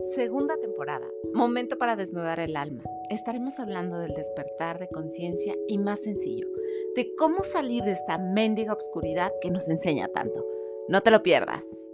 Segunda temporada. Momento para desnudar el alma. Estaremos hablando del despertar de conciencia y más sencillo, de cómo salir de esta mendiga obscuridad que nos enseña tanto. No te lo pierdas.